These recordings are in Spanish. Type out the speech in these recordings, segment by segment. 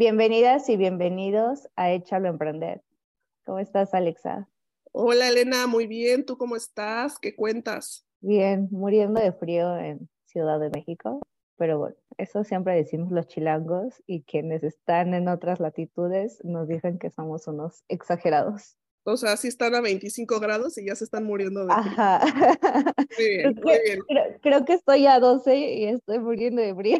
Bienvenidas y bienvenidos a Échalo Emprender. ¿Cómo estás, Alexa? Hola, Elena, muy bien. ¿Tú cómo estás? ¿Qué cuentas? Bien, muriendo de frío en Ciudad de México, pero bueno, eso siempre decimos los chilangos y quienes están en otras latitudes nos dicen que somos unos exagerados. O sea, sí están a 25 grados y ya se están muriendo de frío. Ajá. Muy bien, creo, muy bien. creo- creo que estoy a 12 y estoy muriendo de frío.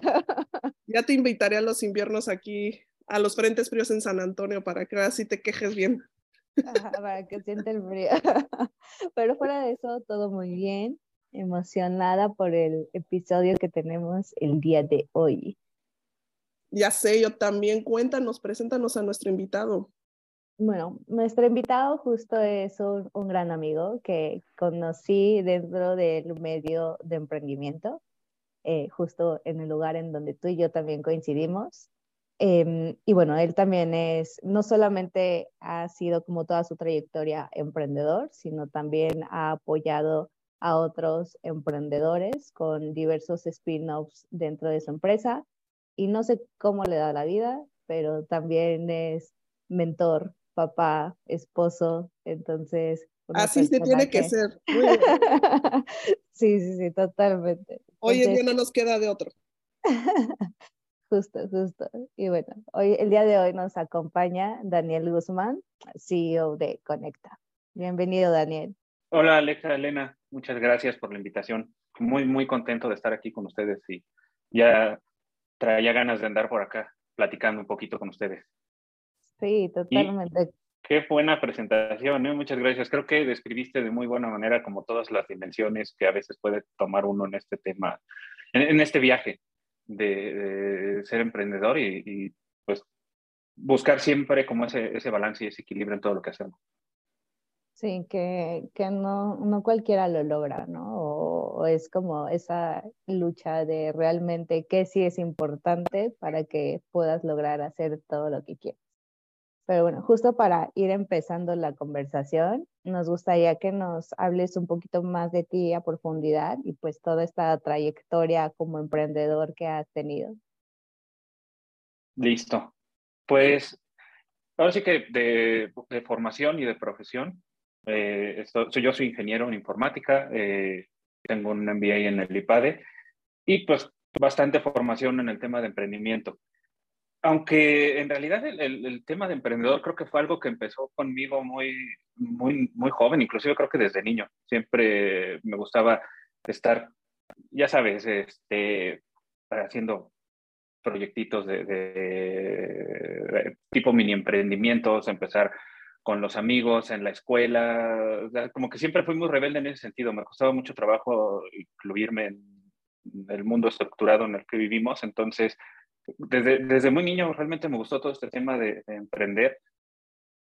Ya te invitaré a los inviernos aquí, a los frentes fríos en San Antonio, para que así te quejes bien. Ajá, para que sienta el frío. Pero fuera de eso, todo muy bien. Emocionada por el episodio que tenemos el día de hoy. Ya sé, yo también. Cuéntanos, preséntanos a nuestro invitado. Bueno, nuestro invitado justo es un, un gran amigo que conocí dentro del medio de emprendimiento, eh, justo en el lugar en donde tú y yo también coincidimos. Em, y bueno, él también es, no solamente ha sido como toda su trayectoria emprendedor, sino también ha apoyado a otros emprendedores con diversos spin-offs dentro de su empresa. Y no sé cómo le da la vida, pero también es mentor, papá, esposo, entonces... Así se tiene que ser. Sí, sí, sí, totalmente. Hoy en día no nos queda de otro. Justo, justo. Y bueno, hoy, el día de hoy nos acompaña Daniel Guzmán, CEO de Conecta. Bienvenido, Daniel. Hola Alexa, Elena, muchas gracias por la invitación. Muy, muy contento de estar aquí con ustedes y ya traía ganas de andar por acá platicando un poquito con ustedes. Sí, totalmente. Qué buena presentación, ¿eh? muchas gracias. Creo que describiste de muy buena manera como todas las dimensiones que a veces puede tomar uno en este tema, en, en este viaje de, ser emprendedor y, y, pues buscar siempre como ese, ese balance y ese equilibrio en todo lo que hacemos. Sí, que, que no, no cualquiera lo logra, ¿no? O, o es como esa lucha de realmente qué sí es importante para que puedas lograr hacer todo lo que quieres. Pero bueno, justo para ir empezando la conversación, nos gustaría que nos hables un poquito más de ti a profundidad y pues toda esta trayectoria como emprendedor que has tenido. Listo. Pues ahora sí que de, formación y de profesión, eh, yo soy ingeniero en informática, eh, tengo un MBA en el IPADE y pues bastante formación en el tema de emprendimiento. Aunque en realidad el, el, el, tema de emprendedor creo que fue algo que empezó conmigo muy, muy, muy joven, inclusive creo que desde niño. Siempre me gustaba estar, ya sabes, este, haciendo proyectitos de, de, de, tipo mini emprendimientos, empezar con los amigos en la escuela, como que siempre fui muy rebelde en ese sentido, me costaba mucho trabajo incluirme en el mundo estructurado en el que vivimos, entonces desde, desde muy niño realmente me gustó todo este tema de, de emprender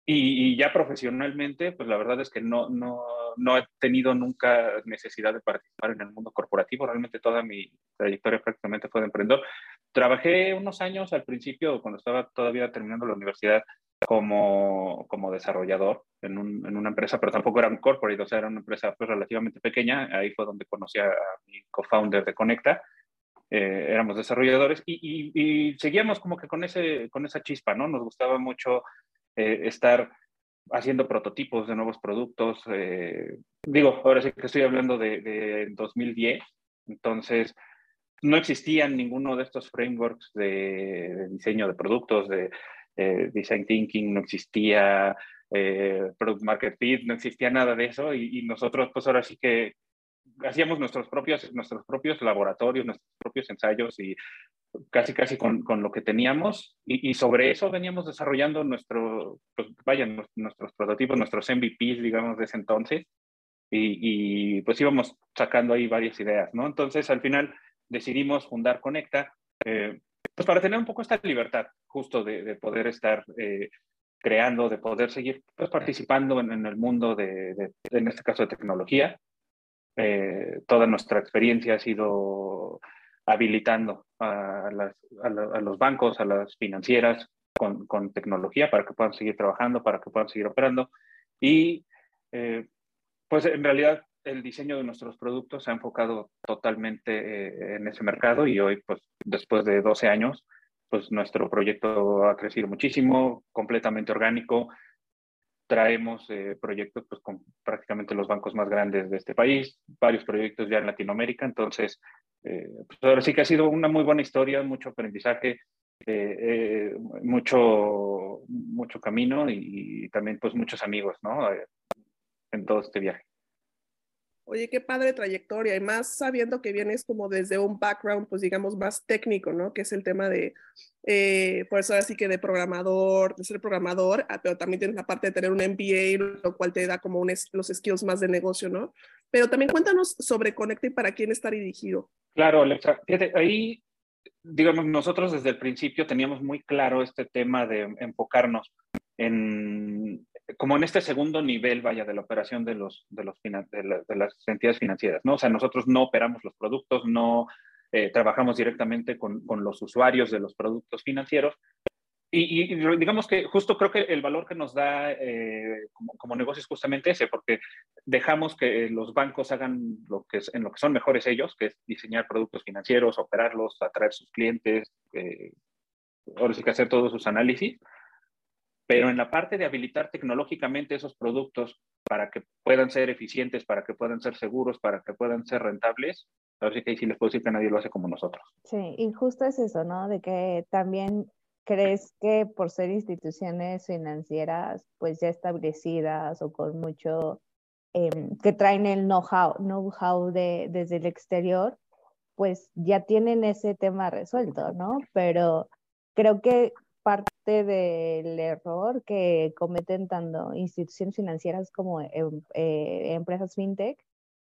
y, ya profesionalmente, pues la verdad es que no, no, no he tenido nunca necesidad de participar en el mundo corporativo. Realmente toda mi trayectoria prácticamente fue de emprendedor. Trabajé unos años al principio, cuando estaba todavía terminando la universidad, como, como desarrollador en, un, en, una empresa, pero tampoco era un corporate, o sea, era una empresa pues, relativamente pequeña. Ahí fue donde conocí a mi co-founder de Conecta. Eh, éramos desarrolladores y, y, y, seguíamos como que con, ese, con esa chispa, ¿no? Nos gustaba mucho eh, estar haciendo prototipos de nuevos productos. Eh, digo, ahora sí que estoy hablando de, de, 2010, entonces no existían ninguno de estos frameworks de, de diseño de productos, de eh, design thinking, no existía eh, product market fit, no existía nada de eso y, y, nosotros pues ahora sí que hacíamos nuestros propios, nuestros propios laboratorios, nuestros propios ensayos y casi casi con, con lo que teníamos y, y, sobre eso veníamos desarrollando nuestro, pues vaya, nuestros prototipos, nuestros MVPs, digamos, de ese entonces y, y, pues íbamos sacando ahí varias ideas, ¿no? Entonces al final decidimos fundar Conecta, eh, pues para tener un poco esta libertad justo de, de poder estar eh, creando, de poder seguir pues, participando en, el mundo de, en este caso, de tecnología. Eh, toda nuestra experiencia ha sido habilitando a, los bancos, a las financieras con, tecnología para que puedan seguir trabajando, para que puedan seguir operando. Y eh, pues en realidad el diseño de nuestros productos se ha enfocado totalmente eh, en ese mercado y hoy, pues después de 12 años, pues nuestro proyecto ha crecido muchísimo, completamente orgánico. Traemos eh, proyectos pues, con prácticamente los bancos más grandes de este país, varios proyectos ya en Latinoamérica, entonces, eh, pues ahora sí que ha sido una muy buena historia, mucho aprendizaje, eh, mucho, mucho camino y, y, también pues muchos amigos, ¿no? en todo este viaje. Oye, qué padre trayectoria y más sabiendo que vienes como desde un background, pues digamos, más técnico, ¿no? Que es el tema de, eh, por eso así que de programador, de ser programador, ah, pero también tienes la parte de tener un MBA, lo cual te da como un los skills más de negocio, ¿no? Pero también cuéntanos sobre Conecta y para quién está dirigido. Claro, Alexa, fíjate, ahí, digamos, nosotros desde el principio teníamos muy claro este tema de enfocarnos en, como en este segundo nivel, vaya, de la operación de, los, de, los, de, las entidades financieras, ¿no? O sea, nosotros no operamos los productos, no eh, trabajamos directamente con, con, los usuarios de los productos financieros. Y, digamos que justo creo que el valor que nos da eh, como, como, negocio es justamente ese, porque dejamos que los bancos hagan lo que es, en lo que son mejores ellos, que es diseñar productos financieros, operarlos, atraer sus clientes, eh, ahora sí que hacer todos sus análisis pero en la parte de habilitar tecnológicamente esos productos para que puedan ser eficientes, para que puedan ser seguros, para que puedan ser rentables, ver que ahí sí les puedo decir que nadie lo hace como nosotros. Sí, y justo es eso, ¿no? De que también crees que por ser instituciones financieras pues ya establecidas o con mucho, em, que traen el know-how know de, desde el exterior, pues ya tienen ese tema resuelto, ¿no? Pero creo que parte del error que cometen tanto instituciones financieras como em, eh, empresas fintech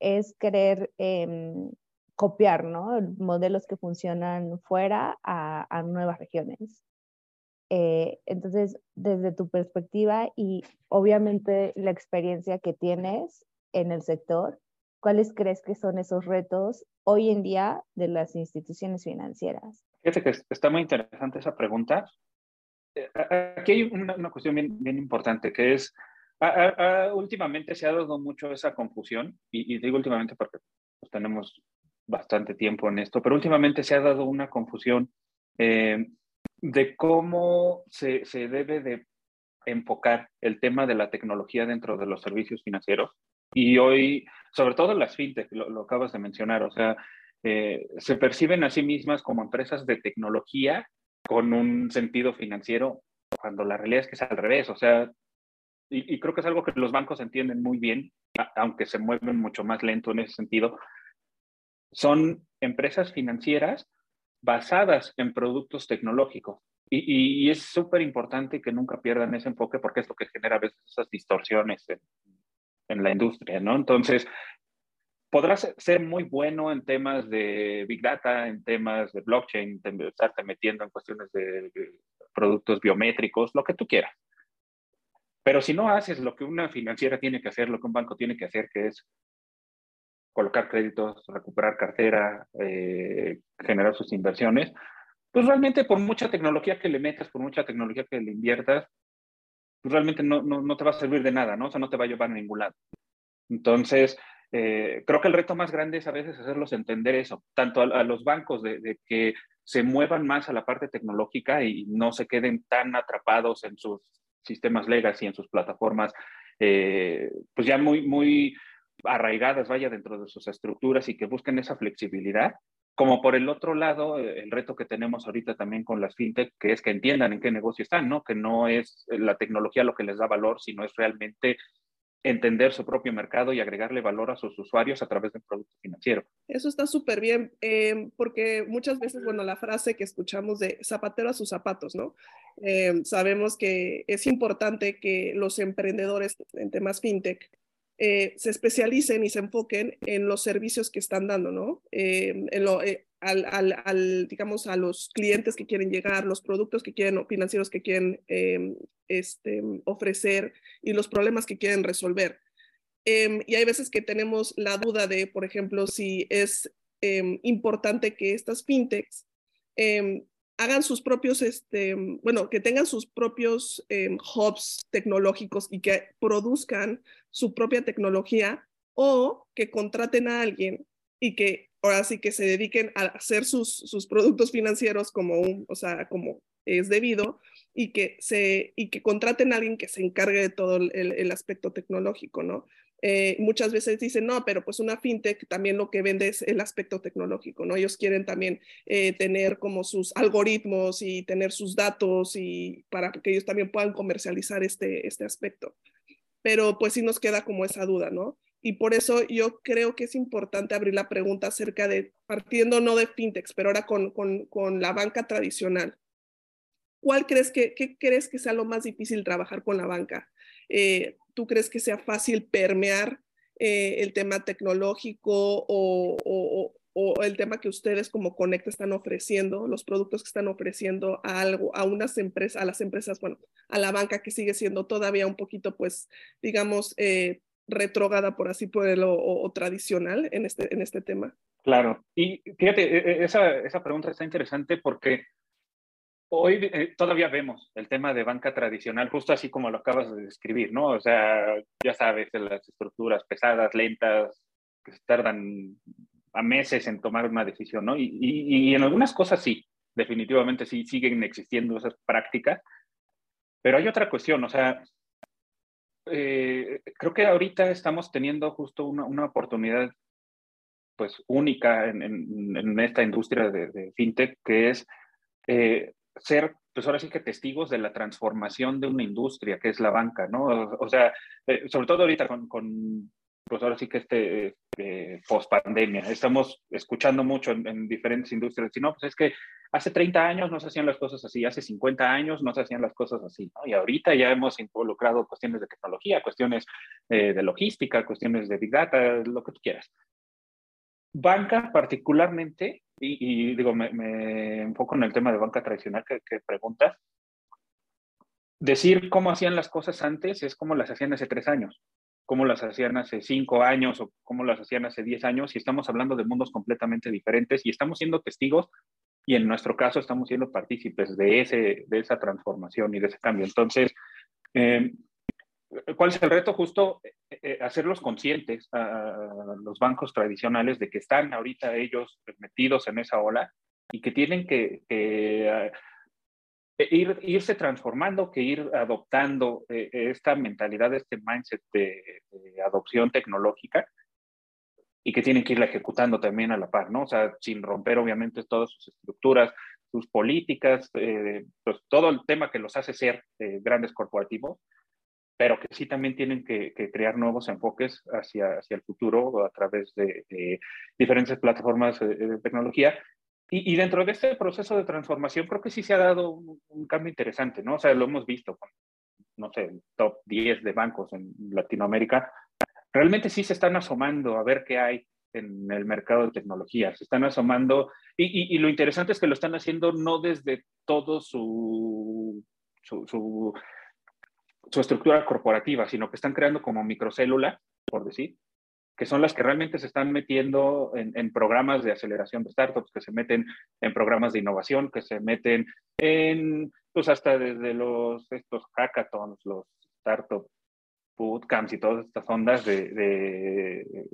es querer em, copiar ¿no? modelos que funcionan fuera a, nuevas regiones. Eh, entonces, desde tu perspectiva y obviamente la experiencia que tienes en el sector, ¿cuáles crees que son esos retos hoy en día de las instituciones financieras? Fíjate que está muy interesante esa pregunta, aquí hay una, cuestión bien, importante, que es, últimamente se ha dado mucho esa confusión, y, digo últimamente porque pues, tenemos bastante tiempo en esto, pero últimamente se ha dado una confusión eh, de cómo se, se, debe de enfocar el tema de la tecnología dentro de los servicios financieros. Y hoy, sobre todo las fintech, lo, acabas de mencionar, o sea, eh, se perciben a sí mismas como empresas de tecnología con un sentido financiero, cuando la realidad es que es al revés. O sea, y, creo que es algo que los bancos entienden muy bien, aunque se mueven mucho más lento en ese sentido. Son empresas financieras basadas en productos tecnológicos. Y, es súper importante que nunca pierdan ese enfoque porque es lo que genera a veces esas distorsiones en, en la industria, ¿no? Entonces, podrás ser muy bueno en temas de Big Data, en temas de blockchain, estarte metiendo en cuestiones de, productos biométricos, lo que tú quieras. Pero si no haces lo que una financiera tiene que hacer, lo que un banco tiene que hacer, que es colocar créditos, recuperar cartera, eh, generar sus inversiones, pues realmente por mucha tecnología que le metas, por mucha tecnología que le inviertas, pues realmente no, no, no te va a servir de nada, ¿no? O sea, no te va a llevar a ningún lado. Entonces, eh, creo que el reto más grande es a veces hacerlos entender eso, tanto a, los bancos de, que se muevan más a la parte tecnológica y no se queden tan atrapados en sus sistemas legacy, en sus plataformas, eh, pues ya muy, muy arraigadas, vaya, dentro de sus estructuras y que busquen esa flexibilidad. Como por el otro lado, eh, el reto que tenemos ahorita también con las fintech, que es que entiendan en qué negocio están, ¿no? Que no es la tecnología lo que les da valor, sino es realmente entender su propio mercado y agregarle valor a sus usuarios a través del producto financiero. Eso está súper bien, eh, porque muchas veces, bueno, la frase que escuchamos de zapatero a sus zapatos, ¿no? Eh, sabemos que es importante que los emprendedores en temas fintech eh, se especialicen y se enfoquen en los servicios que están dando, ¿no? En lo, al, al, digamos, a los clientes que quieren llegar, los productos que quieren, financieros que quieren em, este, ofrecer y los problemas que quieren resolver. Em, y hay veces que tenemos la duda de, por ejemplo, si es em, importante que estas fintechs hagan sus propios, este, bueno, que tengan sus propios hubs tecnológicos y que produzcan su propia tecnología o que contraten a alguien y que ahora sí que se dediquen a hacer sus, sus productos financieros como un, o sea, como es debido y que se y que contraten a alguien que se encargue de todo el, el aspecto tecnológico, ¿no? Eh, muchas veces dicen, no, pero pues una fintech también lo que vende es el aspecto tecnológico, ¿no? Ellos quieren también eh, tener como sus algoritmos y tener sus datos y para que ellos también puedan comercializar este, este aspecto. Pero pues sí nos queda como esa duda, ¿no? Y por eso yo creo que es importante abrir la pregunta acerca de, partiendo no de fintechs, pero ahora con, con, con la banca tradicional. ¿Cuál crees que, qué crees que sea lo más difícil trabajar con la banca? Eh, ¿Tú crees que sea fácil permear eh, el tema tecnológico o, o, o, el tema que ustedes como Conecta están ofreciendo, los productos que están ofreciendo a algo, a unas empresas, a las empresas, bueno, a la banca que sigue siendo todavía un poquito, pues, digamos, eh, retrógada, por así ponerlo, o, tradicional en este, en este tema? Claro, y fíjate, e, e, esa, esa pregunta está interesante porque hoy eh, todavía vemos el tema de banca tradicional, justo así como lo acabas de describir, ¿no? O sea, ya sabes, las estructuras pesadas, lentas, que se tardan a meses en tomar una decisión, ¿no? Y, y, y en algunas cosas sí, definitivamente sí siguen existiendo esas prácticas, pero hay otra cuestión, o sea, eh, creo que ahorita estamos teniendo justo una, una oportunidad pues única en, en, esta industria de, fintech, que es eh, ser, pues ahora sí que testigos de la transformación de una industria, que es la banca, ¿no? O, sea, eh, sobre todo ahorita con, con, pues ahora sí que este, post pandemia, estamos escuchando mucho en, en, diferentes industrias, y no, pues es que hace 30 años no se hacían las cosas así, hace 50 años no se hacían las cosas así, ¿no? Y ahorita ya hemos involucrado cuestiones de tecnología, cuestiones eh, de logística, cuestiones de big data, lo que tú quieras. Banca particularmente, y, digo, me, enfoco en el tema de banca tradicional que, que preguntas, decir cómo hacían las cosas antes es como las hacían hace tres años cómo las hacían hace cinco años o cómo las hacían hace diez años y estamos hablando de mundos completamente diferentes y estamos siendo testigos y en nuestro caso estamos siendo partícipes de, ese, de esa transformación y de ese cambio. Entonces, eh, ¿cuál es el reto? Justo eh, eh, hacerlos conscientes a, los bancos tradicionales de que están ahorita ellos metidos en esa ola y que tienen que, ir, irse transformando, que ir adoptando esta mentalidad, este mindset de, de adopción tecnológica y que tienen que irla ejecutando también a la par, ¿no? O sea, sin romper obviamente todas sus estructuras, sus políticas, eh, pues todo el tema que los hace ser eh, grandes corporativos, pero que sí también tienen que, crear nuevos enfoques hacia, hacia el futuro a través de, diferentes plataformas de, tecnología. Y, dentro de este proceso de transformación creo que sí se ha dado un, cambio interesante, ¿no? O sea, lo hemos visto con, no sé, el top 10 de bancos en Latinoamérica, realmente sí se están asomando a ver qué hay en el mercado de tecnología, se están asomando y, lo interesante es que lo están haciendo no desde todo su estructura corporativa, sino que están creando como microcélula, por decir, que son las que realmente se están metiendo en, programas de aceleración de startups, que se meten en programas de innovación, que se meten en, pues hasta desde los, estos hackathons, los startup bootcamps y todas estas ondas de, de,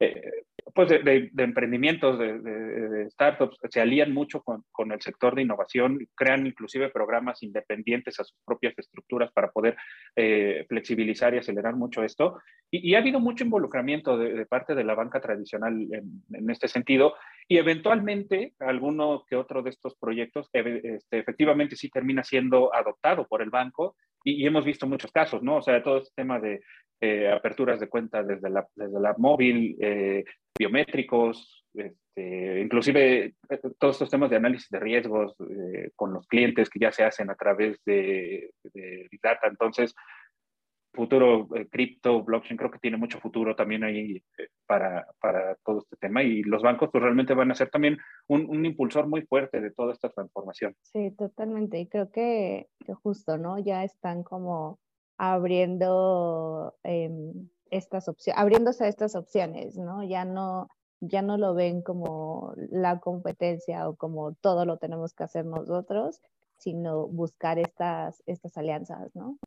eh, pues de, emprendimientos, de, startups, se alían mucho con, el sector de innovación, crean inclusive programas independientes a sus propias estructuras para poder eh, flexibilizar y acelerar mucho esto. Y, ha habido mucho involucramiento de, parte de la banca tradicional en, este sentido, y eventualmente alguno que otro de estos proyectos este, efectivamente sí termina siendo adoptado por el banco y, hemos visto muchos casos, ¿no? O sea, todo este tema de eh, aperturas de cuentas desde la, desde la móvil, eh, biométricos, este, inclusive eh, todos estos temas de análisis de riesgos con los clientes que ya se hacen a través de, de Data. Entonces, futuro eh, cripto, blockchain, creo que tiene mucho futuro también ahí eh, para, para, todo este tema y los bancos pues, realmente van a ser también un, un, impulsor muy fuerte de toda esta transformación. Sí, totalmente. Y creo que, que justo, ¿no? Ya están como abriendo eh, estas opciones, abriéndose a estas opciones, ¿no? Ya no, ya no lo ven como la competencia o como todo lo tenemos que hacer nosotros, sino buscar estas, estas alianzas, ¿no?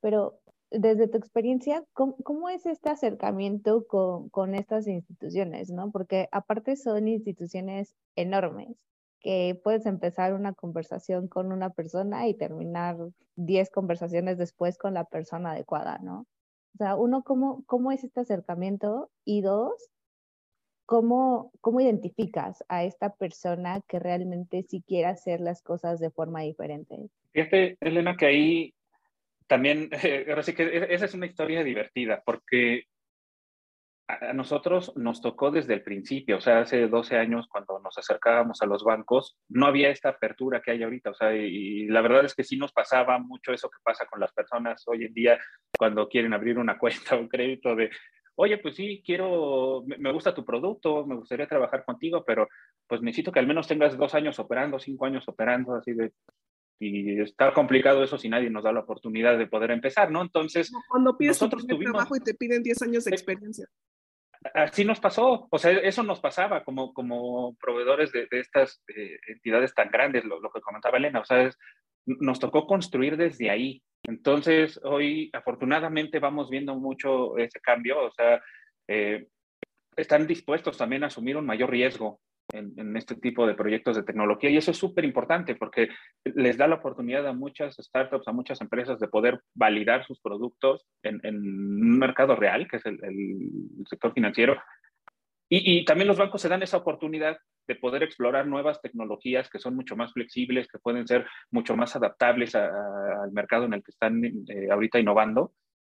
Pero desde tu experiencia, ¿cómo, es este acercamiento con, con, estas instituciones, ¿no? Porque aparte son instituciones enormes, que puedes empezar una conversación con una persona y terminar 10 conversaciones después con la persona adecuada, ¿no? O sea, uno, ¿cómo, cómo es este acercamiento? Y dos, ¿cómo, ¿cómo identificas a esta persona que realmente sí quiere hacer las cosas de forma diferente? Fíjate, Elena, que ahí también, ahora sí que e, esa es una historia divertida, porque a nosotros nos tocó desde el principio, o sea, hace 12 años cuando nos acercábamos a los bancos, no había esta apertura que hay ahorita, o sea, y, la verdad es que sí nos pasaba mucho eso que pasa con las personas hoy en día cuando quieren abrir una cuenta o crédito de, oye, pues sí, quiero, me gusta tu producto, me gustaría trabajar contigo, pero pues necesito que al menos tengas dos años operando, cinco años operando, así de, y está complicado eso si nadie nos da la oportunidad de poder empezar, ¿no? Entonces, cuando pides nosotros tuvimos trabajo y te piden 10 años de experiencia así nos pasó, o sea, eso nos pasaba como, como proveedores de, estas eh, entidades tan grandes, lo, que comentaba Elena, o sea, nos tocó construir desde ahí. Entonces, hoy afortunadamente vamos viendo mucho ese cambio, o sea, eh, están dispuestos también a asumir un mayor riesgo en, este tipo de proyectos de tecnología. Y eso es súper importante porque les da la oportunidad a muchas startups, a muchas empresas de poder validar sus productos en, un mercado real, que es el, sector financiero. Y, también los bancos se dan esa oportunidad de poder explorar nuevas tecnologías que son mucho más flexibles, que pueden ser mucho más adaptables al mercado en el que están eh, ahorita innovando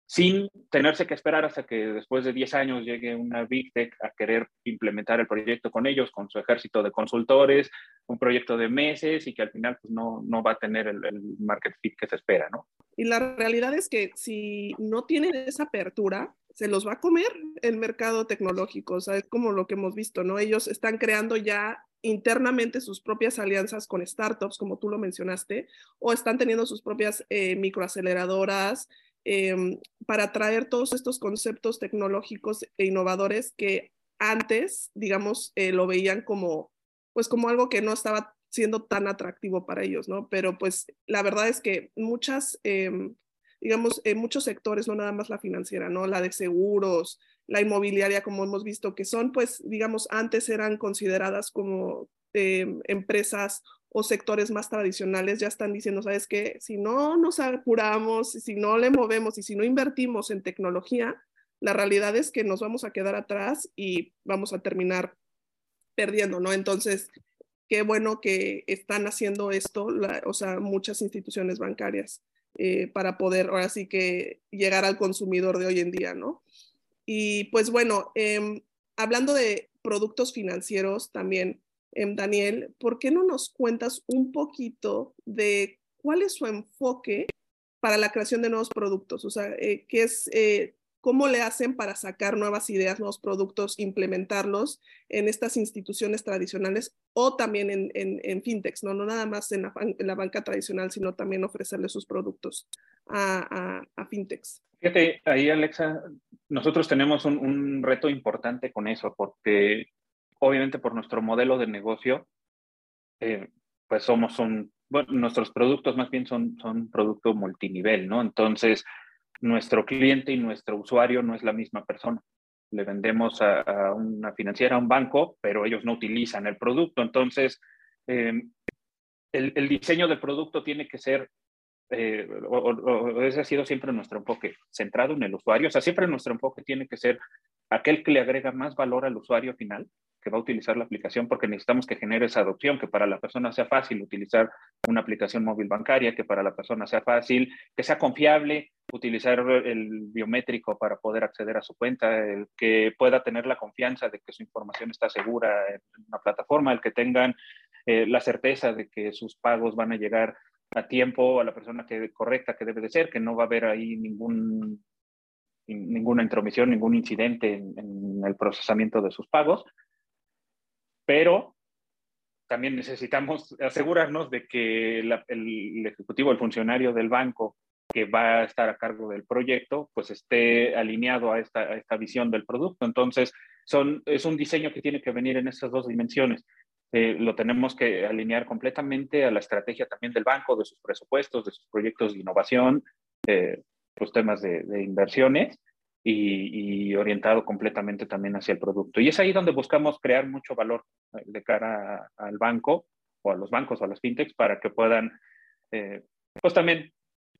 sin tenerse que esperar hasta que después de 10 años llegue una Big Tech a querer implementar el proyecto con ellos, con su ejército de consultores, un proyecto de meses y que al final pues, no, no va a tener el, market fit que se espera, ¿no? Y la realidad es que si no tienen esa apertura, se los va a comer el mercado tecnológico, o sea, es como lo que hemos visto, ¿no? Ellos están creando ya internamente sus propias alianzas con startups, como tú lo mencionaste, o están teniendo sus propias eh, microaceleradoras, Em, para traer todos estos conceptos tecnológicos e innovadores que antes, digamos, eh, lo veían como, pues como algo que no estaba siendo tan atractivo para ellos, ¿no? Pero pues la verdad es que muchas, em, digamos, en muchos sectores, no nada más la financiera, ¿no? La de seguros, la inmobiliaria, como hemos visto, que son, pues, digamos, antes eran consideradas como em, empresas o sectores más tradicionales ya están diciendo, sabes que si no nos apuramos, si no le movemos y si no invertimos en tecnología, la realidad es que nos vamos a quedar atrás y vamos a terminar perdiendo, ¿no? Entonces, qué bueno que están haciendo esto, o sea, muchas instituciones bancarias eh, para poder ahora sí que llegar al consumidor de hoy en día, ¿no? Y pues bueno, em, hablando de productos financieros también, Em, Daniel, ¿por qué no nos cuentas un poquito de cuál es su enfoque para la creación de nuevos productos? O sea, eh, ¿qué es, eh, ¿cómo le hacen para sacar nuevas ideas, nuevos productos, implementarlos en estas instituciones tradicionales o también en, en, fintechs, ¿no? nada más en la, banca tradicional, sino también ofrecerle sus productos a, a, fintechs? Fíjate, ahí Alexa, nosotros tenemos un reto importante con eso, porque obviamente por nuestro modelo de negocio, eh, pues somos un, bueno, nuestros productos más bien son, son producto multinivel, ¿no? Entonces, nuestro cliente y nuestro usuario no es la misma persona. Le vendemos a, una financiera, a un banco, pero ellos no utilizan el producto. Entonces, em, el, el, diseño del producto tiene que ser, eh, o, ese ha sido siempre nuestro enfoque, centrado en el usuario. O sea, siempre nuestro enfoque tiene que ser aquel que le agrega más valor al usuario final que va a utilizar la aplicación porque necesitamos que genere esa adopción, que para la persona sea fácil utilizar una aplicación móvil bancaria, que para la persona sea fácil, que sea confiable utilizar el biométrico para poder acceder a su cuenta, el que pueda tener la confianza de que su información está segura en una plataforma, el que tengan eh, la certeza de que sus pagos van a llegar a tiempo a la persona que, correcta que debe de ser, que no va a haber ahí ningún ninguna intromisión, ningún incidente en, el procesamiento de sus pagos, pero también necesitamos asegurarnos de que el, ejecutivo, el funcionario del banco que va a estar a cargo del proyecto, pues esté alineado a esta, esta visión del producto. Entonces, son, es un diseño que tiene que venir en estas dos dimensiones. Eh, lo tenemos que alinear completamente a la estrategia también del banco, de sus presupuestos, de sus proyectos de innovación, eh, los temas de, inversiones y, orientado completamente también hacia el producto. Y es ahí donde buscamos crear mucho valor eh, de cara al banco o a los bancos o a las fintechs para que puedan, pues también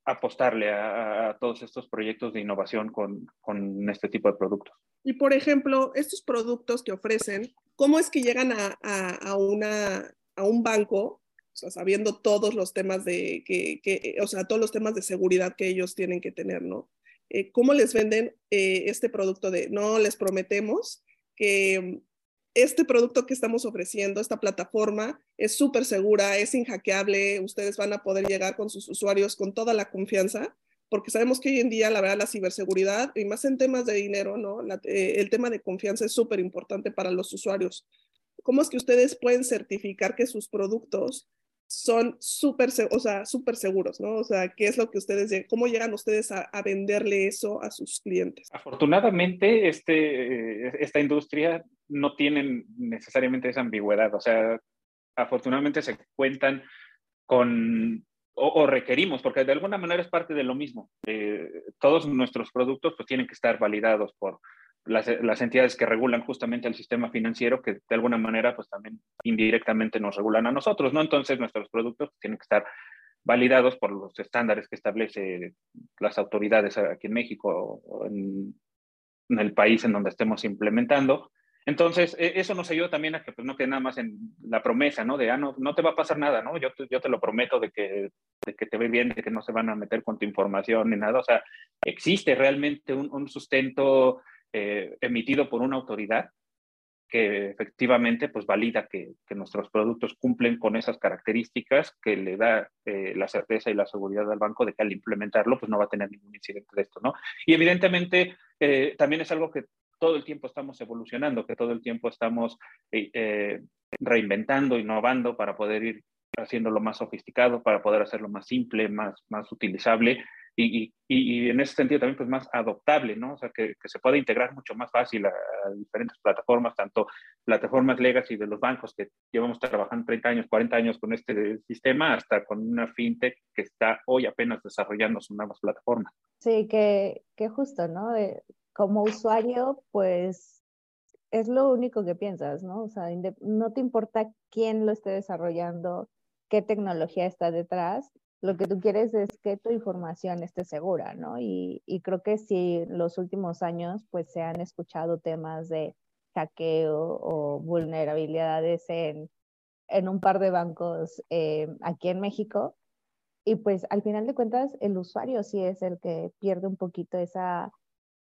apostarle a, todos estos proyectos de innovación con, con, este tipo de productos. Y por ejemplo, estos productos que ofrecen, ¿cómo es que llegan a, a, una, a un banco, o sea, sabiendo todos los temas de, que, que, o sea, todos los temas de seguridad que ellos tienen que tener, ¿no? Eh, ¿Cómo les venden eh, este producto de, no, les prometemos que este producto que estamos ofreciendo, esta plataforma, es súper segura, es inhackeable, ustedes van a poder llegar con sus usuarios con toda la confianza, porque sabemos que hoy en día, la verdad, la ciberseguridad, y más en temas de dinero, ¿no? Eh, el tema de confianza es súper importante para los usuarios. ¿Cómo es que ustedes pueden certificar que sus productos son súper, o sea, seguros, ¿no? O sea, ¿qué es lo que ustedes, cómo llegan ustedes a, venderle eso a sus clientes? Afortunadamente, este, esta industria no tiene necesariamente esa ambigüedad, o sea, afortunadamente se cuentan con, o, requerimos, porque de alguna manera es parte de lo mismo. Eh, todos nuestros productos pues tienen que estar validados por las, entidades que regulan justamente el sistema financiero, que de alguna manera, pues también indirectamente nos regulan a nosotros, ¿no? Entonces, nuestros productos tienen que estar validados por los estándares que establece las autoridades aquí en México o en, el país en donde estemos implementando. Entonces, e, eso nos ayuda también a que pues, no quede nada más en la promesa, ¿no? De, ah, no, no te va a pasar nada, ¿no? Yo te, yo te lo prometo de que, de que te ve bien, de que no se van a meter con tu información ni nada. O sea, existe realmente un, un sustento eh, emitido por una autoridad que efectivamente pues valida que, nuestros productos cumplen con esas características que le da eh, la certeza y la seguridad al banco de que al implementarlo pues no va a tener ningún incidente de esto, ¿no? Y evidentemente eh, también es algo que todo el tiempo estamos evolucionando, que todo el tiempo estamos reinventando, innovando para poder ir haciéndolo más sofisticado, para poder hacerlo más simple, más, más utilizable y, y, en ese sentido también pues más adoptable, ¿no? O sea, que, se puede integrar mucho más fácil a, diferentes plataformas, tanto plataformas legacy de los bancos que llevamos trabajando 30 años, 40 años con este sistema, hasta con una fintech que está hoy apenas desarrollando sus nuevas plataformas. Sí, que, que justo, ¿no? como usuario, pues es lo único que piensas, ¿no? O sea, no te importa quién lo esté desarrollando, qué tecnología está detrás, lo que tú quieres es que tu información esté segura, ¿no? Y, creo que si los últimos años pues se han escuchado temas de hackeo o vulnerabilidades en, un par de bancos eh, aquí en México, y pues al final de cuentas el usuario sí es el que pierde un poquito esa,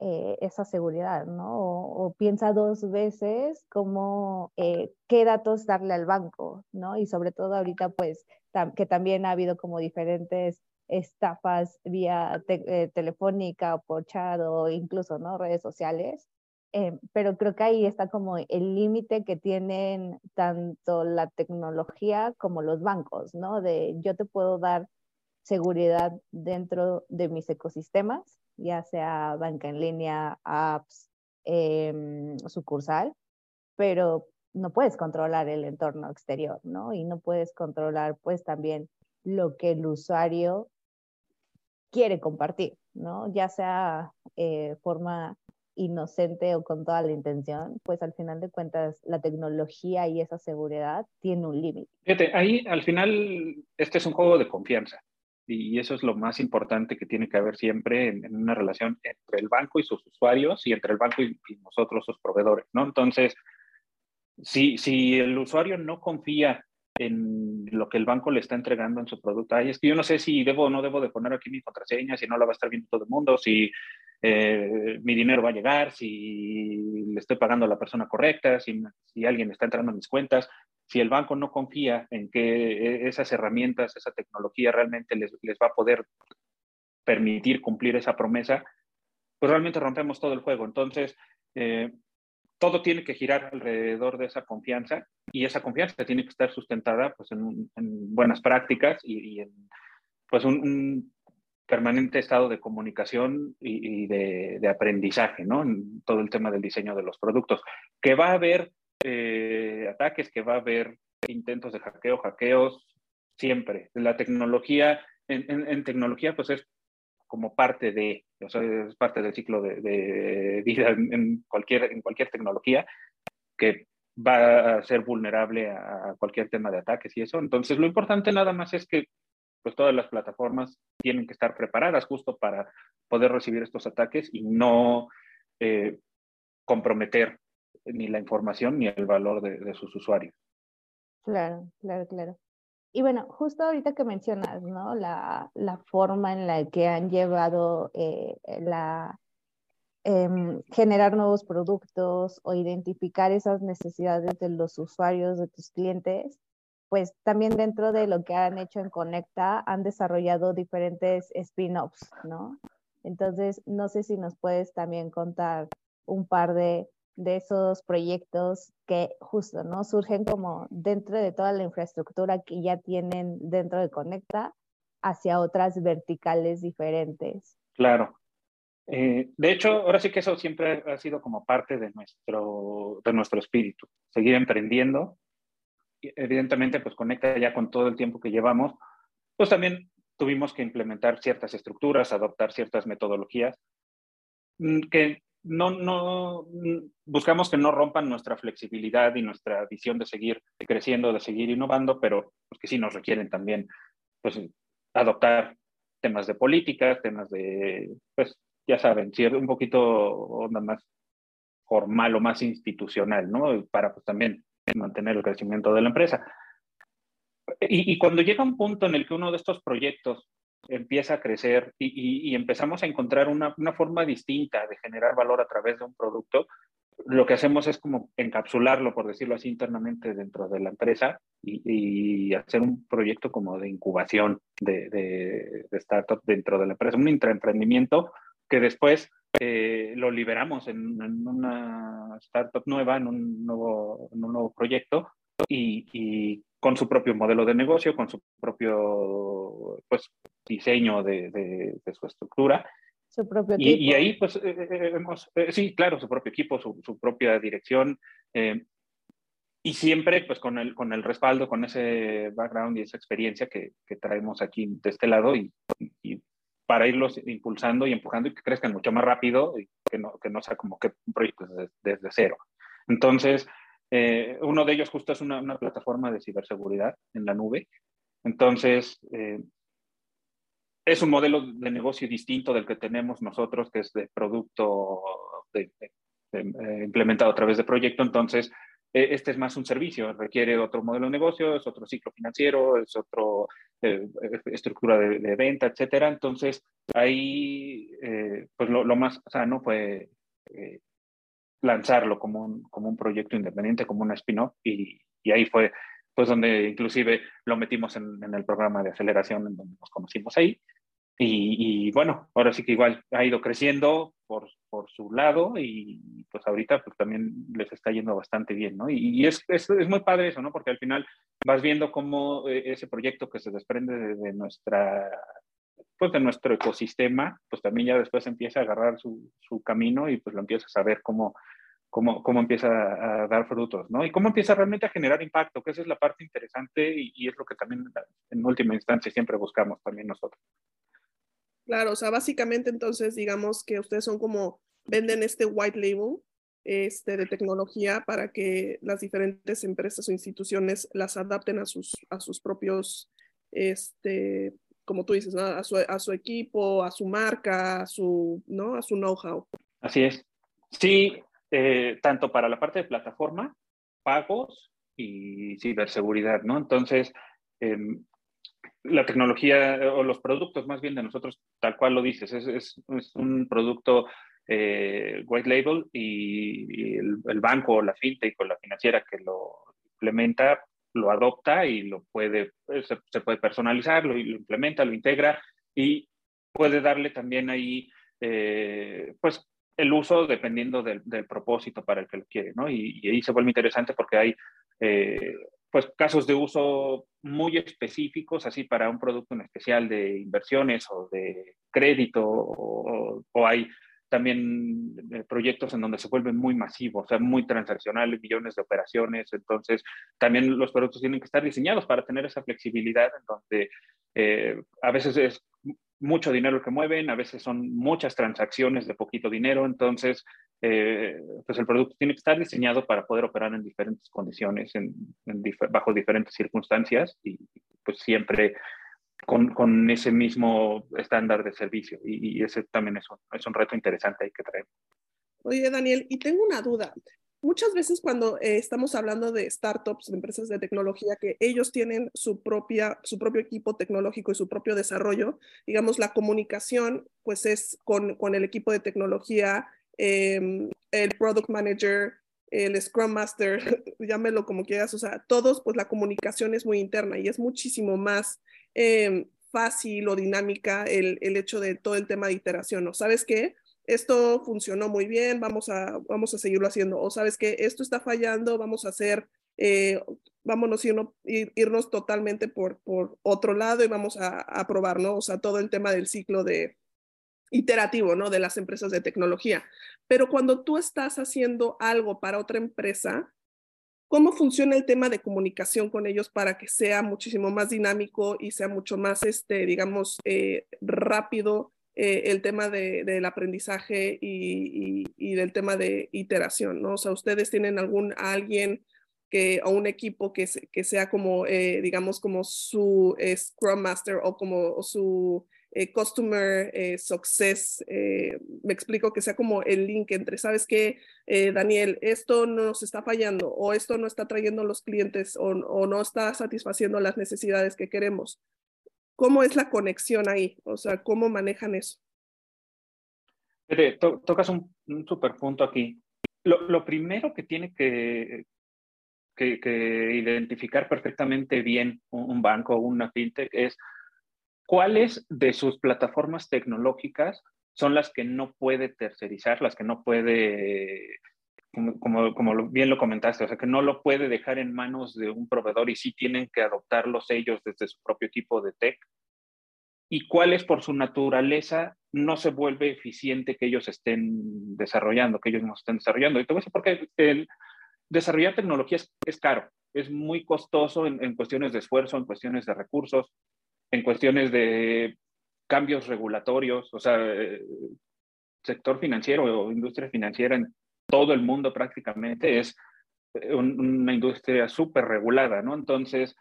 eh, esa seguridad, ¿no? O, piensa dos veces cómo, eh, qué datos darle al banco, ¿no? Y sobre todo ahorita pues que también ha habido como diferentes estafas vía eh, telefónica o por chat o incluso ¿no? redes sociales. Eh, pero creo que ahí está como el límite que tienen tanto la tecnología como los bancos, ¿no? De yo te puedo dar seguridad dentro de mis ecosistemas, ya sea banca en línea, apps, em, sucursal, pero no puedes controlar el entorno exterior, ¿no? Y no puedes controlar pues también lo que el usuario quiere compartir, ¿no? Ya sea eh, forma inocente o con toda la intención, pues al final de cuentas la tecnología y esa seguridad tiene un límite. Fíjate, ahí al final este es un juego de confianza y eso es lo más importante que tiene que haber siempre en, una relación entre el banco y sus usuarios y entre el banco y, nosotros, sus proveedores, ¿no? Entonces, si, si el usuario no confía en lo que el banco le está entregando en su producto, es que yo no sé si debo o no debo de poner aquí mi contraseña, si no la va a estar viendo todo el mundo, si eh, mi dinero va a llegar, si le estoy pagando a la persona correcta, si, si alguien está entrando a mis cuentas. Si el banco no confía en que esas herramientas, esa tecnología realmente les, les va a poder permitir cumplir esa promesa, pues realmente rompemos todo el juego. Entonces, eh, todo tiene que girar alrededor de esa confianza y esa confianza tiene que estar sustentada pues, en, buenas prácticas y, en pues, un, permanente estado de comunicación y, de, aprendizaje, ¿no? En todo el tema del diseño de los productos. Que va a haber eh, ataques, que va a haber intentos de hackeo, hackeos, siempre. La tecnología, en, tecnología, pues es como parte de, o sea, es parte del ciclo de, vida en, cualquier, en cualquier tecnología que va a ser vulnerable a cualquier tema de ataques y eso. Entonces, lo importante nada más es que pues todas las plataformas tienen que estar preparadas justo para poder recibir estos ataques y no eh, comprometer ni la información ni el valor de sus usuarios. Claro, claro, claro. Y bueno, justo ahorita que mencionas, ¿no? La, la forma en la que han llevado eh, la, em, generar nuevos productos o identificar esas necesidades de los usuarios, de tus clientes, pues también dentro de lo que han hecho en Conecta han desarrollado diferentes spin-offs, ¿no? Entonces, no sé si nos puedes también contar un par de de esos proyectos que justo, ¿no? Surgen como dentro de toda la infraestructura que ya tienen dentro de Conecta hacia otras verticales diferentes. Claro. Eh, de hecho, ahora sí que eso siempre ha sido como parte de nuestro, de nuestro espíritu, seguir emprendiendo. Evidentemente, pues Conecta ya con todo el tiempo que llevamos, pues también tuvimos que implementar ciertas estructuras, adoptar ciertas metodologías mm, que no, no, buscamos que no rompan nuestra flexibilidad y nuestra visión de seguir creciendo, de seguir innovando, pero pues, que sí nos requieren también pues, adoptar temas de política, temas de, pues ya saben, un poquito onda más formal o más institucional, ¿no? Para pues también mantener el crecimiento de la empresa. Y, y, cuando llega un punto en el que uno de estos proyectos empieza a crecer y, empezamos a encontrar una, forma distinta de generar valor a través de un producto, lo que hacemos es como encapsularlo, por decirlo así, internamente dentro de la empresa y, hacer un proyecto como de incubación de, de, startup dentro de la empresa, un intraemprendimiento que después eh, lo liberamos en, una startup nueva, en un nuevo, proyecto y, con su propio modelo de negocio, con su propio pues, diseño de, de, su estructura. Su propio equipo. Y, ahí, pues, eh, eh, hemos, eh, sí, claro, su propio equipo, su, su propia dirección. y siempre, pues, con el, con el respaldo, con ese background y esa experiencia que, que traemos aquí de este lado y, y, para irlos impulsando y empujando y que crezcan mucho más rápido y que no, que no sea como que un proyecto desde, desde cero. Entonces, eh, uno de ellos justo es una, plataforma de ciberseguridad en la nube. Entonces, eh, es un modelo de negocio distinto del que tenemos nosotros, que es de producto eh, implementado a través de proyecto. Entonces, este es más un servicio, requiere otro modelo de negocio, es otro ciclo financiero, es otra estructura de, venta, etcétera. Entonces, ahí, pues lo, más sano fue lanzarlo como un, como un proyecto independiente, como un spin-off, y, ahí fue pues donde inclusive lo metimos en, el programa de aceleración en donde nos conocimos ahí. Y, bueno, ahora sí que igual ha ido creciendo por, por su lado y pues ahorita pues también les está yendo bastante bien, ¿no? Y, es, es, muy padre eso, ¿no? Porque al final vas viendo cómo eh, ese proyecto que se desprende de, de nuestra pues de nuestro ecosistema, pues también ya después empieza a agarrar su, su camino y pues lo empiezas a ver cómo, cómo, cómo, empieza a dar frutos, ¿no? Y cómo empieza realmente a generar impacto, que esa es la parte interesante y, y es lo que también en última instancia siempre buscamos también nosotros. Claro, o sea, básicamente entonces digamos que ustedes son como, venden este white label este, de tecnología para que las diferentes empresas o instituciones las adapten a sus, a sus propios este, como tú dices, a, su, a, su, equipo, a su marca, a su, ¿no? a su know-how. Así es. Sí, eh, tanto para la parte de plataforma, pagos y ciberseguridad, ¿no? Entonces, em, la tecnología o los productos más bien de nosotros, tal cual lo dices, es, es, es un producto eh, white label y, el, el, banco o la fintech o la financiera que lo implementa lo adopta y lo puede, eh, se, puede personalizar, lo, implementa, lo integra y puede darle también ahí eh, pues el uso dependiendo del, propósito para el que lo quiere, ¿no? Y, ahí se vuelve interesante porque hay eh, pues casos de uso muy específicos, así para un producto en especial de inversiones o de crédito, o, hay también eh, proyectos en donde se vuelven muy masivos, o sea, muy transaccionales, millones de operaciones. Entonces, también los productos tienen que estar diseñados para tener esa flexibilidad en donde eh, a veces es mucho dinero que mueven, a veces son muchas transacciones de poquito dinero, entonces eh, pues el producto tiene que estar diseñado para poder operar en diferentes condiciones, en, bajo diferentes circunstancias y pues siempre con, con ese mismo estándar de servicio y, ese también es un, es un reto interesante ahí que traemos. Oye, Daniel, y tengo una duda muchas veces cuando eh, estamos hablando de startups, de empresas de tecnología, que ellos tienen su, propia, su propio equipo tecnológico y su propio desarrollo, digamos, la comunicación pues es con, con el equipo de tecnología, em, el product manager, el Scrum Master, llámelo como quieras, o sea, todos, pues la comunicación es muy interna y es muchísimo más em, fácil o dinámica el, el hecho de todo el tema de iteración, ¿no? ¿Sabes qué? Esto funcionó muy bien, vamos a, vamos a seguirlo haciendo. O sabes que esto está fallando, vamos a hacer, eh, vámonos irnos, irnos totalmente por, por otro lado y vamos a, a, probar, ¿no? O sea, todo el tema del ciclo de iterativo, ¿no? De las empresas de tecnología. Pero cuando tú estás haciendo algo para otra empresa, ¿cómo funciona el tema de comunicación con ellos para que sea muchísimo más dinámico y sea mucho más, este, digamos, eh, rápido eh, el tema de, del aprendizaje y, y, del tema de iteración, ¿no? O sea, ustedes tienen algún alguien que, o un equipo que, que sea como, eh, digamos, como su eh, Scrum Master o como su Customer Success, me explico, que sea como el link entre, ¿sabes qué, Daniel? Esto no nos está fallando o esto no está trayendo los clientes o, o no está satisfaciendo las necesidades que queremos. ¿Cómo es la conexión ahí? O sea, ¿cómo manejan eso? tocas un, un super punto aquí. Lo, primero que tiene que, que, identificar perfectamente bien un, banco o una fintech es cuáles de sus plataformas tecnológicas son las que no puede tercerizar, las que no puede, como, como, bien lo comentaste, o sea, que no lo puede dejar en manos de un proveedor y sí tienen que adoptarlos ellos desde su propio equipo de tech y cuáles por su naturaleza no se vuelve eficiente que ellos estén desarrollando, que ellos no estén desarrollando. Y te voy a decir porque el desarrollar tecnología es, caro, es muy costoso en, cuestiones de esfuerzo, en cuestiones de recursos, en cuestiones de cambios regulatorios, o sea, eh, sector financiero o industria financiera en todo el mundo prácticamente es eh, una industria súper regulada, ¿no? Entonces,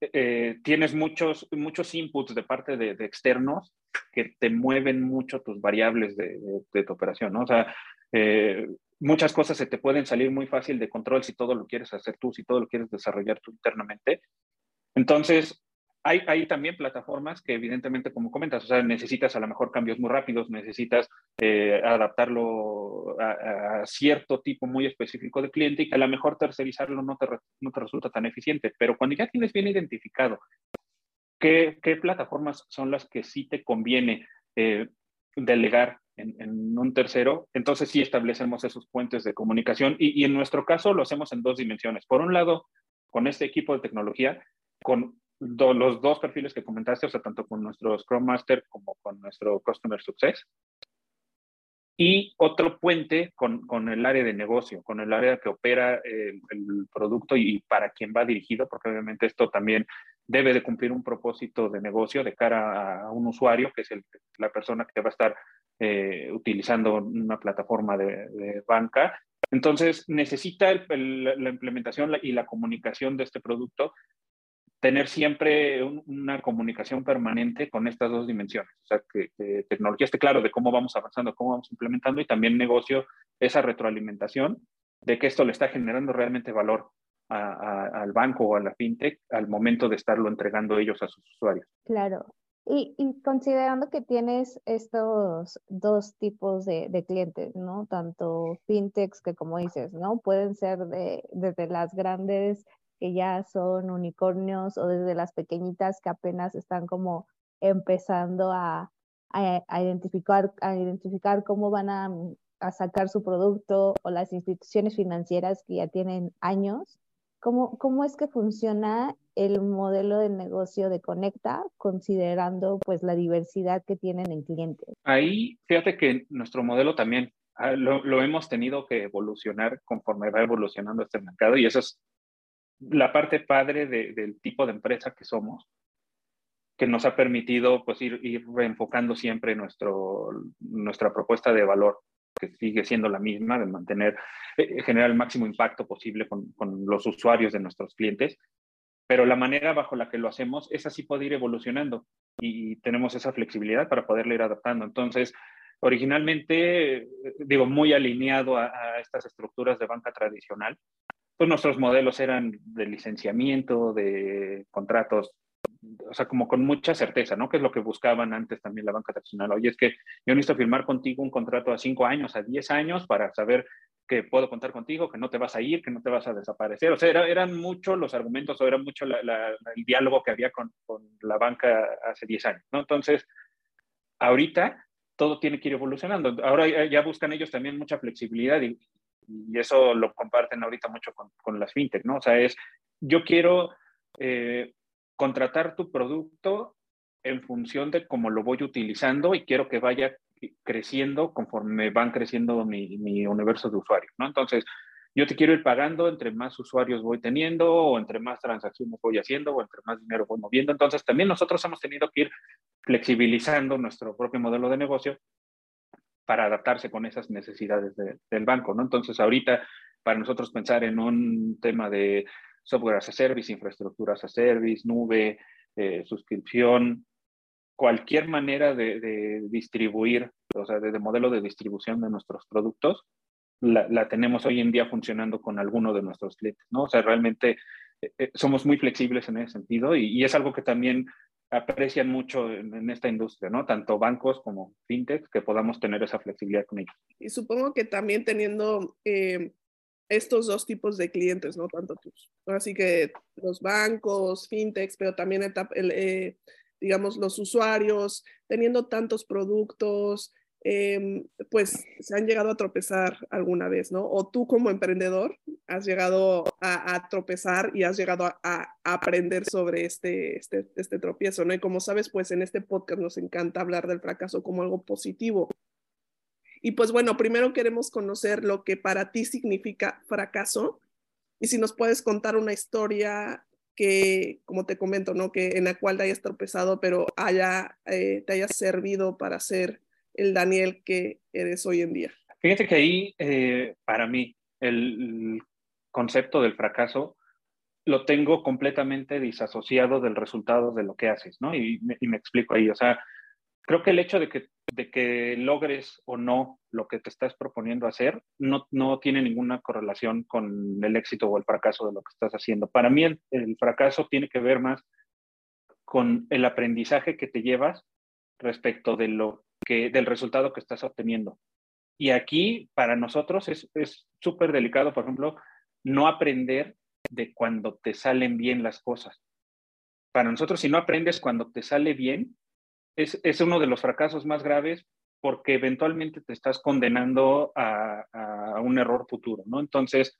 eh, tienes muchos, muchos inputs de parte de, externos que te mueven mucho tus variables de, tu operación, ¿no? O sea, eh, muchas cosas se te pueden salir muy fácil de control si todo lo quieres hacer tú, si todo lo quieres desarrollar tú internamente. Entonces, hay, también plataformas que evidentemente, como comentas, o sea, necesitas a lo mejor cambios muy rápidos, necesitas eh, adaptarlo a, cierto tipo muy específico de cliente y que a lo mejor tercerizarlo no te, no te resulta tan eficiente. Pero cuando ya tienes bien identificado qué, plataformas son las que sí te conviene eh, delegar en, un tercero, entonces sí establecemos esos puentes de comunicación y, y en nuestro caso lo hacemos en dos dimensiones. Por un lado, con este equipo de tecnología, con los dos perfiles que comentaste, o sea, tanto con nuestro Scrum Master como con nuestro Customer Success. Y otro puente con, con el área de negocio, con el área que opera el, producto y para quién va dirigido, porque obviamente esto también debe de cumplir un propósito de negocio de cara a un usuario, que es el, la persona que va a estar eh, utilizando una plataforma de, de banca. Entonces, necesita la implementación y la comunicación de este producto tener siempre una comunicación permanente con estas dos dimensiones. O sea, que, tecnología esté claro de cómo vamos avanzando, cómo vamos implementando y también negocio esa retroalimentación de que esto le está generando realmente valor al banco o a la fintech al momento de estarlo entregando ellos a sus usuarios. Claro. Y, considerando que tienes estos dos tipos de, de, clientes, ¿no? Tanto fintechs que como dices, ¿no? Pueden ser de, desde las grandes que ya son unicornios o desde las pequeñitas que apenas están como empezando a, a, identificar, a identificar cómo van a, a, sacar su producto o las instituciones financieras que ya tienen años. ¿Cómo, cómo es que funciona el modelo de negocio de Conecta, considerando pues la diversidad que tienen en clientes? Ahí, fíjate que nuestro modelo también ah, lo, lo hemos tenido que evolucionar conforme va evolucionando este mercado y eso es la parte padre de, del tipo de empresa que somos, que nos ha permitido pues ir, ir reenfocando siempre nuestro, nuestra propuesta de valor, que sigue siendo la misma, de mantener, eh, generar el máximo impacto posible con, con, los usuarios de nuestros clientes, pero la manera bajo la que lo hacemos es así poder ir evolucionando y, tenemos esa flexibilidad para poderle ir adaptando. Entonces, originalmente, digo, muy alineado a, a estas estructuras de banca tradicional, pues nuestros modelos eran de licenciamiento, de contratos, o sea, como con mucha certeza, ¿no? Que es lo que buscaban antes también la banca tradicional. Oye, es que yo necesito firmar contigo un contrato a cinco años, a diez años, para saber que puedo contar contigo, que no te vas a ir, que no te vas a desaparecer. O sea, eran muchos los argumentos o era mucho la, la, el diálogo que había con, con la banca hace diez años, ¿no? Entonces, ahorita todo tiene que ir evolucionando. Ahora ya buscan ellos también mucha flexibilidad y, y eso lo comparten ahorita mucho con, las fintech, ¿no? O sea, es, yo quiero eh, contratar tu producto en función de cómo lo voy utilizando y quiero que vaya creciendo conforme van creciendo mi, mi universo de usuarios, ¿no? Entonces, yo te quiero ir pagando entre más usuarios voy teniendo o entre más transacciones voy haciendo o entre más dinero voy moviendo. Entonces, también nosotros hemos tenido que ir flexibilizando nuestro propio modelo de negocio para adaptarse con esas necesidades de, del banco, ¿no? Entonces, ahorita, para nosotros pensar en un tema de software as a service, infraestructura as a service, nube, eh, suscripción, cualquier manera de, de, distribuir, o sea, de, de, modelo de distribución de nuestros productos, la, la, tenemos hoy en día funcionando con alguno de nuestros clientes, ¿no? O sea, realmente eh, eh somos muy flexibles en ese sentido y, y, es algo que también aprecian mucho en, esta industria, ¿no? Tanto bancos como fintech, que podamos tener esa flexibilidad con ellos. Y supongo que también teniendo eh, estos dos tipos de clientes, ¿no? Tanto tus, así que los bancos, fintechs, pero también, el, eh, digamos, los usuarios, teniendo tantos productos, eh, pues se han llegado a tropezar alguna vez, ¿no? O tú como emprendedor has llegado a, tropezar y has llegado a, a, aprender sobre este, este, este tropiezo, ¿no? Y como sabes, pues en este podcast nos encanta hablar del fracaso como algo positivo. Y pues bueno, primero queremos conocer lo que para ti significa fracaso y si nos puedes contar una historia que, como te comento, ¿no? Que en la cual te hayas tropezado, pero haya, eh, te haya servido para ser el Daniel que eres hoy en día? Fíjate que ahí, eh, para mí, el concepto del fracaso lo tengo completamente disasociado del resultado de lo que haces, ¿no? Y y me explico ahí, o sea, creo que el hecho de que, de que logres o no lo que te estás proponiendo hacer no, no tiene ninguna correlación con el éxito o el fracaso de lo que estás haciendo. Para mí el, el fracaso tiene que ver más con el aprendizaje que te llevas respecto de lo del resultado que estás obteniendo. Y aquí para nosotros es súper delicado, por ejemplo, no aprender de cuando te salen bien las cosas. Para nosotros, si no aprendes cuando te sale bien, es, es uno de los fracasos más graves porque eventualmente te estás condenando a, a un error futuro, ¿no? Entonces,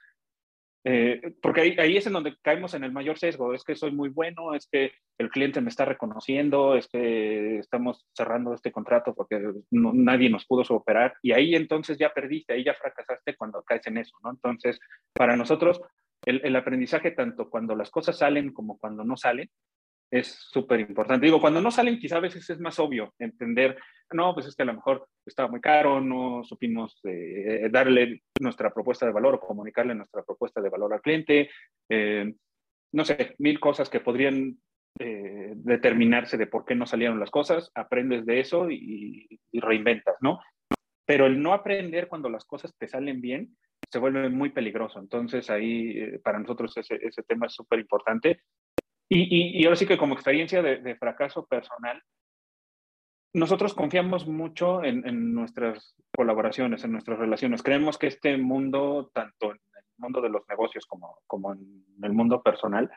eh, porque ahí, es en donde caemos en el mayor sesgo, es que soy muy bueno, es que el cliente me está reconociendo, es que estamos cerrando este contrato porque nadie nos pudo operar y ahí entonces ya perdiste, ahí ya fracasaste cuando caes en eso, ¿no? Entonces, para nosotros, el aprendizaje tanto cuando las cosas salen como cuando no salen, es súper importante. Digo, cuando no salen, quizá a veces es más obvio entender, no, pues es que a lo mejor estaba muy caro, no supimos eh, darle nuestra propuesta de valor o comunicarle nuestra propuesta de valor al cliente, eh, no sé, mil cosas que podrían eh, determinarse de por qué no salieron las cosas, aprendes de eso y, y, reinventas, ¿no? Pero el no aprender cuando las cosas te salen bien se vuelve muy peligroso. Entonces ahí eh, para nosotros ese, ese tema es súper importante y, y, y, ahora sí que como experiencia de, de fracaso personal, nosotros confiamos mucho en, en, nuestras colaboraciones, en nuestras relaciones. Creemos que este mundo, tanto en el mundo de los negocios como, como en el mundo personal,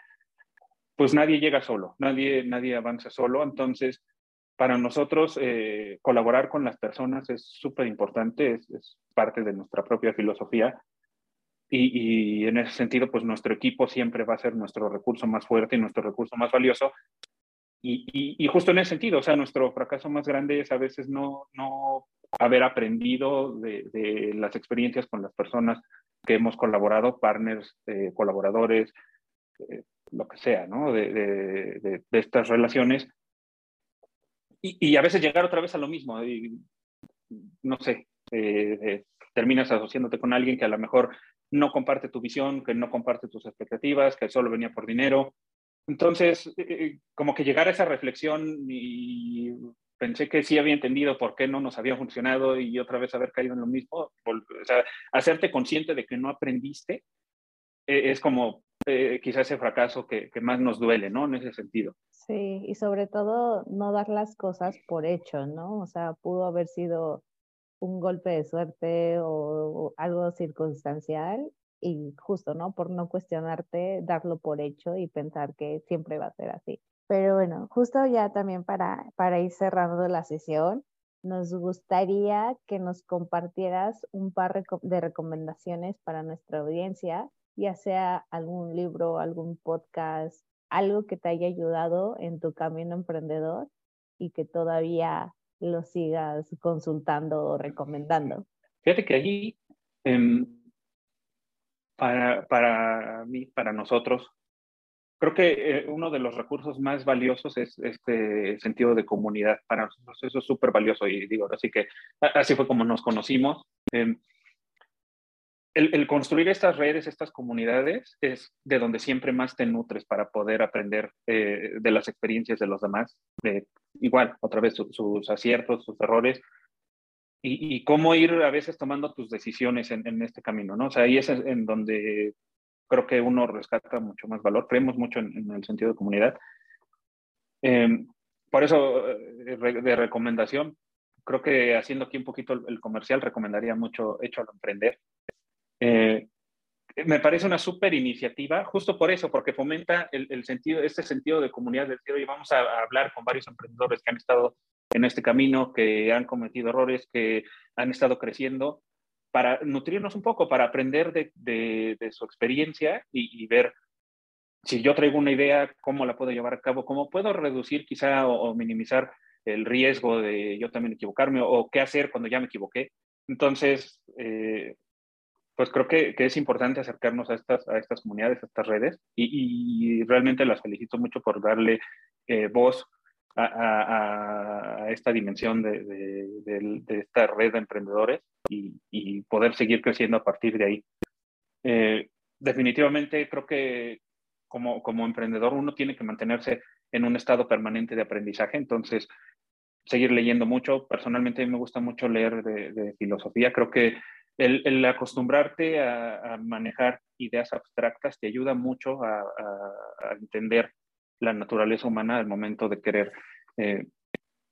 pues nadie llega solo, nadie, nadie avanza solo. Entonces, para nosotros eh, colaborar con las personas es súper importante, es, parte de nuestra propia filosofía. Y, en ese sentido, pues nuestro equipo siempre va a ser nuestro recurso más fuerte y nuestro recurso más valioso. Y, justo en ese sentido, o sea, nuestro fracaso más grande es a veces no, no haber aprendido de, las experiencias con las personas que hemos colaborado, partners, eh, colaboradores, eh, lo que sea, ¿no? De, de, estas relaciones y, a veces llegar otra vez a lo mismo. Y, no sé, eh, eh, terminas asociándote con alguien que a lo mejor no comparte tu visión, que no comparte tus expectativas, que solo venía por dinero. Entonces, eh, como que llegar a esa reflexión y pensé que sí había entendido por qué no nos había funcionado y otra vez haber caído en lo mismo, o sea, hacerte consciente de que no aprendiste, es como quizás ese fracaso que, que, más nos duele, ¿no? En ese sentido. Sí, y sobre todo no dar las cosas por hecho, ¿no? O sea, pudo haber sido un golpe de suerte o, algo circunstancial y justo, ¿no? Por no cuestionarte, darlo por hecho y pensar que siempre va a ser así. Pero bueno, justo ya también para, para ir cerrando la sesión, nos gustaría que nos compartieras un par de recomendaciones para nuestra audiencia, ya sea algún libro, algún podcast, algo que te haya ayudado en tu camino emprendedor y que todavía lo sigas consultando o recomendando. Fíjate que allí, em, para, para mí, para nosotros, creo que eh, uno de los recursos más valiosos es este sentido de comunidad. Para nosotros eso es súper valioso y digo, así que así fue como nos conocimos. Em, el, construir estas redes, estas comunidades, es de donde siempre más te nutres para poder aprender eh, de las experiencias de los demás, de, igual, otra vez sus aciertos, sus errores, y, cómo ir a veces tomando tus decisiones en, este camino, ¿no? O sea, ahí es en donde creo que uno rescata mucho más valor, creemos mucho en, el sentido de comunidad. Em, por eso, eh, de recomendación, creo que haciendo aquí un poquito el, comercial, recomendaría mucho Hecho al Emprender. Eh, me parece una súper iniciativa, justo por eso, porque fomenta el, sentido, este sentido de comunidad, de decir, oye, vamos a, hablar con varios emprendedores que han estado en este camino, que han cometido errores, que han estado creciendo, para nutrirnos un poco, para aprender de, su experiencia y, ver si yo traigo una idea, cómo la puedo llevar a cabo, cómo puedo reducir quizá o, minimizar el riesgo de yo también equivocarme o, qué hacer cuando ya me equivoqué. Entonces, eh, pues creo que, es importante acercarnos a estas, a estas comunidades, a estas redes, y, realmente las felicito mucho por darle eh, voz a, esta dimensión de, esta red de emprendedores y, poder seguir creciendo a partir de ahí. Eh, definitivamente creo que como, como emprendedor uno tiene que mantenerse en un estado permanente de aprendizaje, entonces seguir leyendo mucho. Personalmente me gusta mucho leer de, filosofía, creo que el, acostumbrarte a, manejar ideas abstractas te ayuda mucho a, entender la naturaleza humana al momento de querer eh,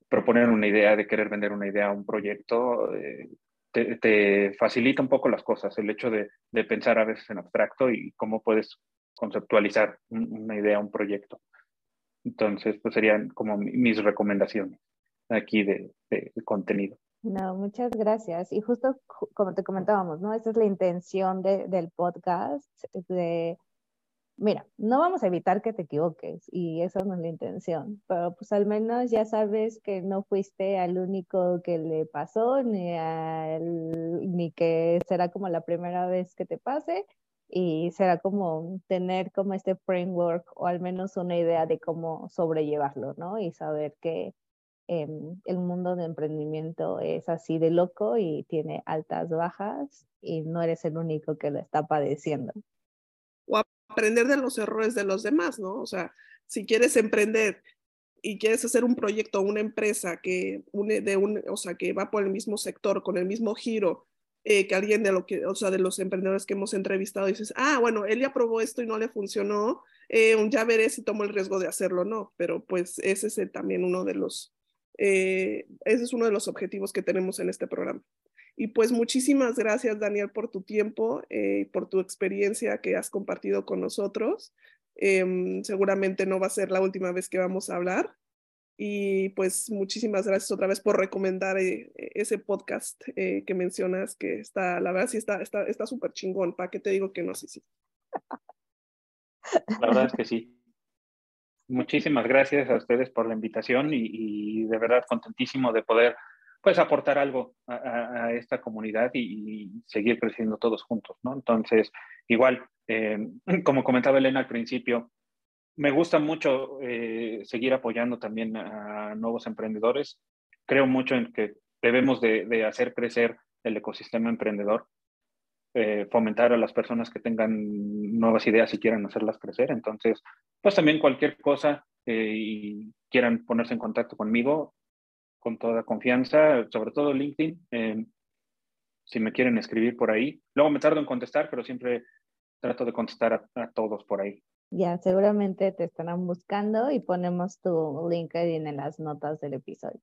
proponer una idea, de querer vender una idea, un proyecto. Eh, te, facilita un poco las cosas, el hecho de, pensar a veces en abstracto y cómo puedes conceptualizar una idea, un proyecto. Entonces, pues serían como mis recomendaciones aquí de contenido. No, muchas gracias. Y justo como te comentábamos, ¿no? Esa es la intención del podcast, de, mira, no vamos a evitar que te equivoques y esa no es la intención, pero pues al menos ya sabes que no fuiste al único que le pasó, ni, ni que será como la primera vez que te pase y será como tener como este framework o al menos una idea de cómo sobrellevarlo, ¿no? Y saber que el mundo de emprendimiento es así de loco y tiene altas, bajas y no eres el único que lo está padeciendo. O aprender de los errores de los demás, ¿no? O sea, si quieres emprender y quieres hacer un proyecto, una empresa que une de un, o sea, que va por el mismo sector, con el mismo giro eh, que alguien de lo que, o sea, de los emprendedores que hemos entrevistado, dices, ah, bueno, él ya probó esto y no le funcionó, eh, ya veré si tomo el riesgo de hacerlo o no, pero pues ese es también uno de los, eh, ese es uno de los objetivos que tenemos en este programa. Y pues muchísimas gracias, Daniel, por tu tiempo, eh, por tu experiencia que has compartido con nosotros. Em, seguramente no va a ser la última vez que vamos a hablar. Y pues muchísimas gracias otra vez por recomendar eh, ese podcast que mencionas, que está, la verdad sí está súper está, está chingón. ¿Para qué te digo que no? Sí, sí. La verdad es que sí. Muchísimas gracias a ustedes por la invitación y, de verdad contentísimo de poder pues aportar algo a, esta comunidad y, seguir creciendo todos juntos, ¿no? Entonces, igual, eh, como comentaba Elena al principio, me gusta mucho eh, seguir apoyando también a nuevos emprendedores. Creo mucho en que debemos de, hacer crecer el ecosistema emprendedor, eh, fomentar a las personas que tengan nuevas ideas y quieran hacerlas crecer. Entonces, pues también cualquier cosa y quieran ponerse en contacto conmigo, con toda confianza, sobre todo LinkedIn. Eh, si me quieren escribir por ahí. Luego me tardo en contestar, pero siempre trato de contestar a, todos por ahí. Ya, seguramente te estarán buscando y ponemos tu LinkedIn en las notas del episodio.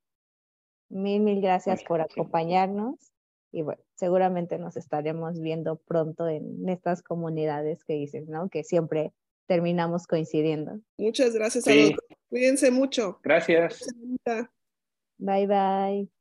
Mil, mil gracias por acompañarnos y bueno, seguramente nos estaremos viendo pronto en estas comunidades que dices, ¿no? Que siempre terminamos coincidiendo. Muchas gracias a todos. Cuídense mucho. Gracias. Bye bye.